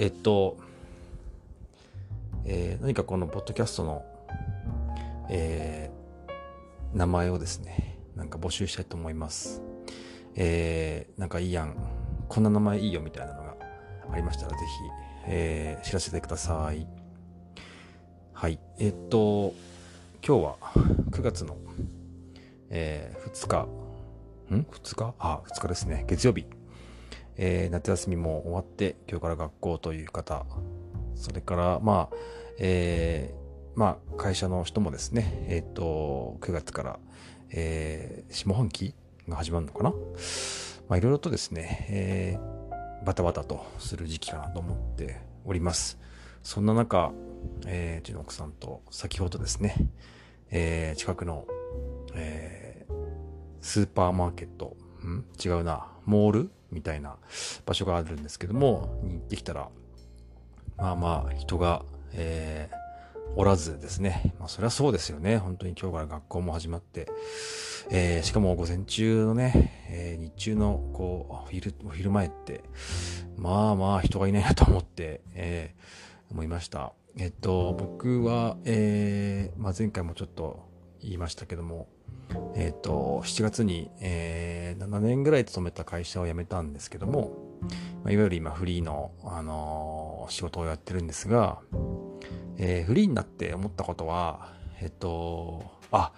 えっと、えー、何かこのポッドキャストの、えー、名前をですね、なんか募集したいと思います。えー、なんかいいやん、こんな名前いいよみたいなのがありましたら、ぜひ、えー、知らせてください。はい。えっと、今日は9月の、えー、2日、ん ?2 日？あ、2日ですね。月曜日。えー、夏休みも終わって、今日から学校という方、それから、まあ、えー、まあ、会社の人もですね、えっ、ー、と、9月から、えー、下半期が始まるのかな？まあ、いろいろとですね、えー、バタバタとする時期かなと思っております。そんな中、えー、うちの奥さんと先ほどですね、えー、近くの、えー、スーパーマーケット、ん？違うな、モールみたいな場所があるんですけども、に行ってきたら、まあまあ人が、えー、おらずですね。まあそりゃそうですよね。本当に今日から学校も始まって、えー、しかも午前中のね、えー、日中のこう、お昼、お昼前って、まあまあ人がいないなと思って、えー、思いました。えっと、僕は、えー、まあ前回もちょっと言いましたけども、えっ、ー、と、7月に、えー、7年ぐらい勤めた会社を辞めたんですけども、まあ、いわゆる今フリーの、あのー、仕事をやってるんですが、えー、フリーになって思ったことは、えっと、あ、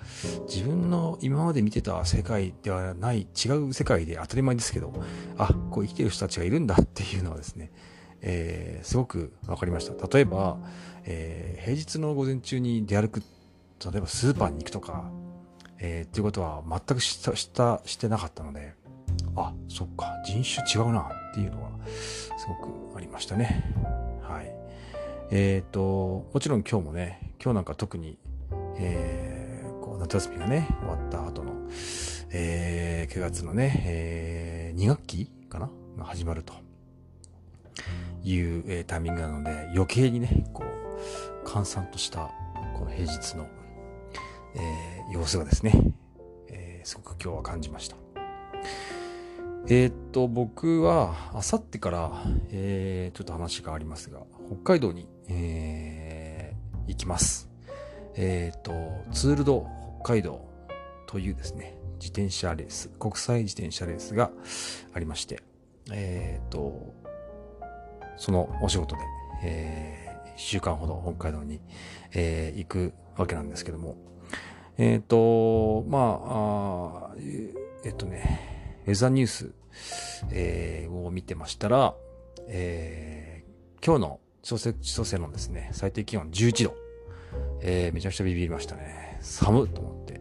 自分の今まで見てた世界ではない違う世界で当たり前ですけど、あ、こう生きてる人たちがいるんだっていうのはですね、えー、すごく分かりました。例えば、えー、平日の午前中に出歩く、例えばスーパーに行くとか、えー、っていうことは全くしたしたしてなかったので、あ、そっか、人種違うなっていうのはすごくありましたね。はい。えっ、と、もちろん今日もね、今日なんか特に、えー、こう夏休みがね、終わった後の、えー、9月のね、えー、2学期かな？が始まるという、えー、タイミングなので、余計にね、こう、閑散としたこの平日のえー、様子がですね、えー、すごく今日は感じました。えー、っと、僕は、あさってから、えー、ちょっと話がありますが、北海道に、えー、行きます。えー、っと、ツールド北海道というですね、自転車レース、国際自転車レースがありまして、えー、っと、そのお仕事で、えー、1週間ほど北海道に、えー、行くわけなんですけども、えっ、ー、と、まあえっ、とね、ウェザーニュース、えー、を見てましたら、えー、今日の千歳千歳のですね、最低気温11度。えー、めちゃくちゃビビりましたね。寒っと思って。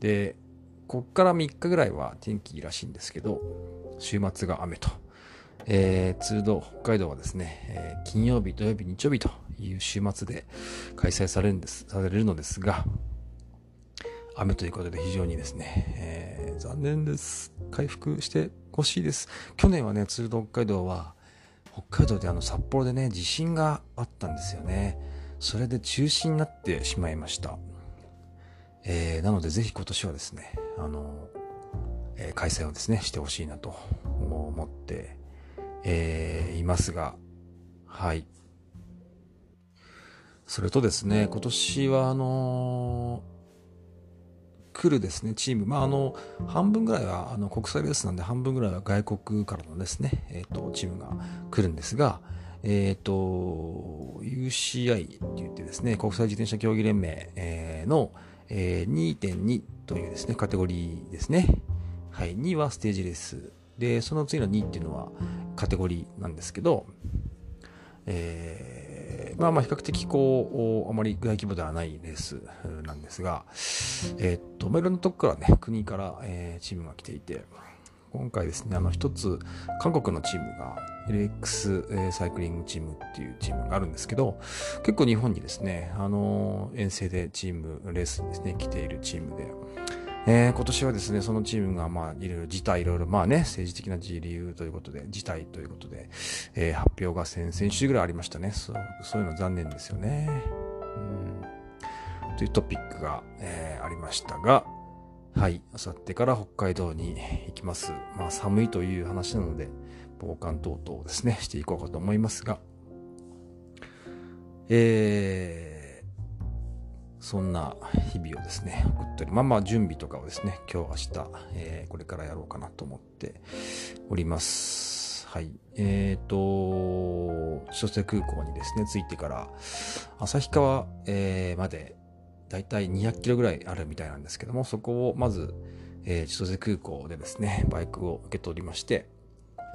で、こっから3日ぐらいは天気いいらしいんですけど、週末が雨と。えー、通道北海道はですね、えー、金曜日、土曜日、日曜日という週末で開催されるんです、されるのですが、雨ということで非常にですね、えー、残念です。回復してほしいです。去年はね、ツールド北海道は、北海道であの札幌でね、地震があったんですよね。それで中止になってしまいました。えー、なのでぜひ今年はですね、あの、えー、開催をですね、してほしいなと思って、えー、いますが、はい。それとですね、今年はあの来るですね、チーム、まあ、あの、半分ぐらいは、あの、国際レースなんで、半分ぐらいは外国からのですね、え、ー、と、チームが来るんですが、えっ、ー、と、UCI って言ってですね、国際自転車競技連盟、えー、の、えー、2.2というですね、カテゴリーですね。はい、2はステージレース。で、その次の2っていうのはカテゴリーなんですけど、えーまあまあ比較的こう、あまり大規模ではないレースなんですが、え、っと、まあ、いろんなとこからね、国から、えー、チームが来ていて、今回ですね、あの一つ、韓国のチームが LX サイクリングチームっていうチームがあるんですけど、結構日本にですね、あの、遠征でチーム、レースですね、来ているチームで、えー、今年はですね、そのチームが、まあ、いろいろ事態、いろいろ、まあね、政治的な理由ということで、事態ということで、えー、発表が先々週ぐらいありましたね。そうそういうの残念ですよね。うん。というトピックが、えー、ありましたが、はい、あさってから北海道に行きます。まあ、寒いという話なので、防寒等々をですね、していこうかと思いますが、えー、そんな日々をですね、送っており、まあまあ準備とかをですね、今日明日、えー、これからやろうかなと思っております。はい。えっ、ー、と、千歳空港にですね、着いてから、旭川、えー、まで、だいたい200キロぐらいあるみたいなんですけども、そこをまず、えー、千歳空港でですね、バイクを受け取りまして、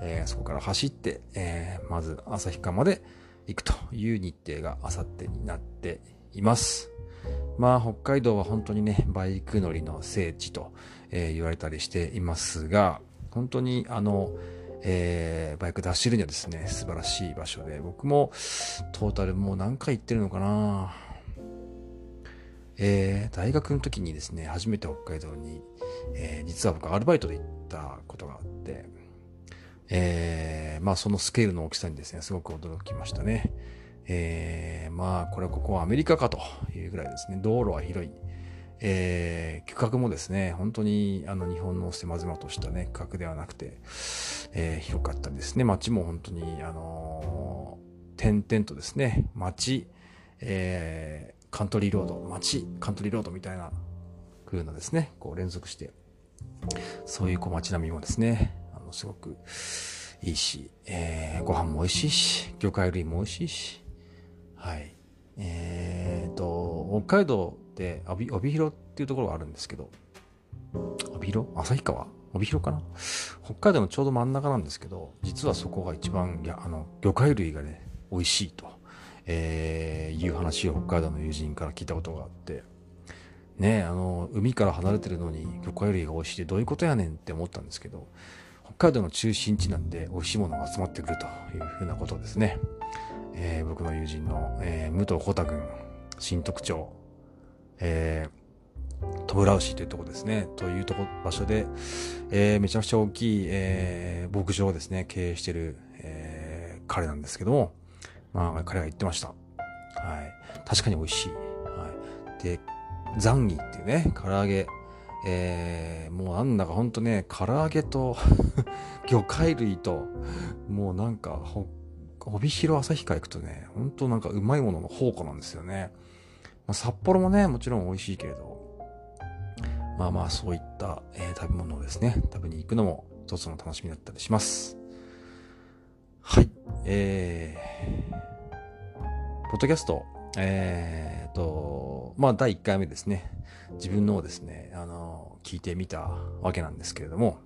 えー、そこから走って、えー、まず旭川まで行くという日程があさってになっています。まあ、北海道は本当にね、バイク乗りの聖地と、えー、言われたりしていますが、本当にあの、えー、バイクで走るにはですね、素晴らしい場所で、僕もトータルもう何回行ってるのかなえー、大学の時にですね、初めて北海道に、えー、実は僕アルバイトで行ったことがあって、えー、まあそのスケールの大きさにですね、すごく驚きましたね。えー、まあこれはここはアメリカかというぐらいですね、道路は広い。えー、区画もですね、本当にあの日本の狭々としたね、区画ではなくて、えー、広かったですね。街も本当に、あのー、点々とですね、街、えー、カントリーロード、街、カントリーロードみたいな風なですね、こう連続して、そういうこう街並みもですね、もすごくいいし、えー、ご飯も美味しいし、魚介類も美味しいし、はい。えーと、北海道って帯広っていうところがあるんですけど、帯広？旭川？帯広かな？北海道のちょうど真ん中なんですけど、実はそこが一番、いや、あの、魚介類がね、美味しいと、えー、いう話を北海道の友人から聞いたことがあって、ねあの、海から離れてるのに魚介類が美味しいってどういうことやねんって思ったんですけど、北海道の中心地なんで美味しいものが集まってくるというふうなことですね。えー、僕の友人の、えー、武藤浩太君、新特徴、えー、トムラウシというとこですね、というとこ場所で、えー、めちゃくちゃ大きい、えー、牧場をですね、経営している、えー、彼なんですけども、まあ、彼が言ってました。はい。確かに美味しい。はい。で、ザンギっていうね、唐揚げ、えー、もうなんだかほんとね、唐揚げと 魚介類と、もうなんか、帯広旭川行くとね、ほんとなんかうまいものの宝庫なんですよね。まあ、札幌もね、もちろん美味しいけれど、まあまあそういった、えー、食べ物をですね、食べに行くのも一つの楽しみだったりします。はい。えー、ポッドキャスト、えーと、まあ第1回目ですね。自分のをですね、あの、聞いてみたわけなんですけれども、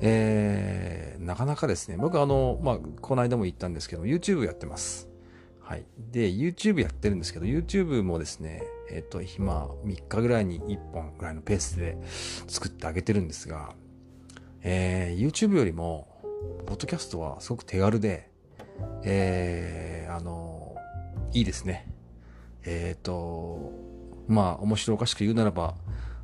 えー、なかなかですね、僕あの、まあ、この間も言ったんですけど、YouTube やってます。はい。で、YouTube やってるんですけど、YouTube もですね、えっ、ー、と、今、3日ぐらいに1本ぐらいのペースで作ってあげてるんですが、えー、YouTube よりも、ポッドキャストはすごく手軽で、えー、あの、いいですね。えっ、ー、と、まあ、面白おかしく言うならば、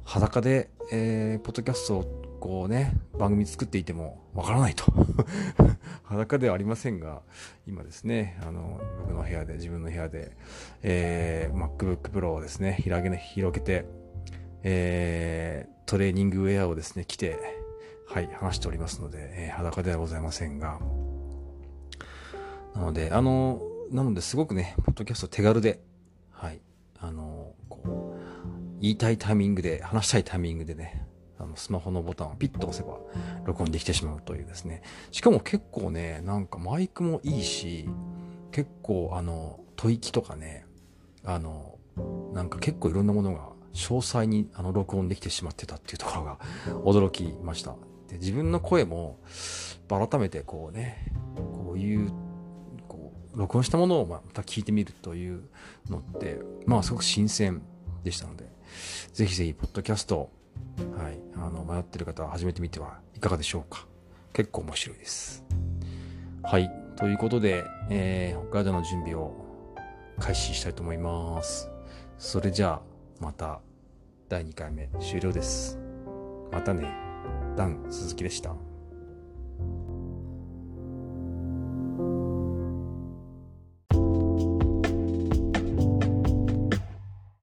裸で、えー、ポッドキャストをこうね、番組作っていてもわからないと。裸ではありませんが、今ですね、あの、僕の部屋で、自分の部屋で、えー、MacBook Pro をですね、広げ、広げて、えー、トレーニングウェアをですね、着て、はい、話しておりますので、えー、裸ではございませんが、なので、あの、なのですごくね、ポッドキャスト手軽で、はい、あの、こう、言いたいタイミングで、話したいタイミングでね、あのスマホのボタンをピッと押せば録音できてしまうというですね。しかも結構ね、なんかマイクもいいし、結構あの、吐息とかね、あの、なんか結構いろんなものが詳細にあの録音できてしまってたっていうところが驚きました。で、自分の声も改めてこうね、こういう、こう、録音したものをまた聞いてみるというのって、まあすごく新鮮でしたので、ぜひぜひ、ポッドキャスト、はい、あの迷ってる方は始めてみてはいかがでしょうか結構面白いです。はい、ということで、えー、北海道の準備を開始したいと思います。それじゃあ、また第2回目終了です。またね、ダン鈴木でした。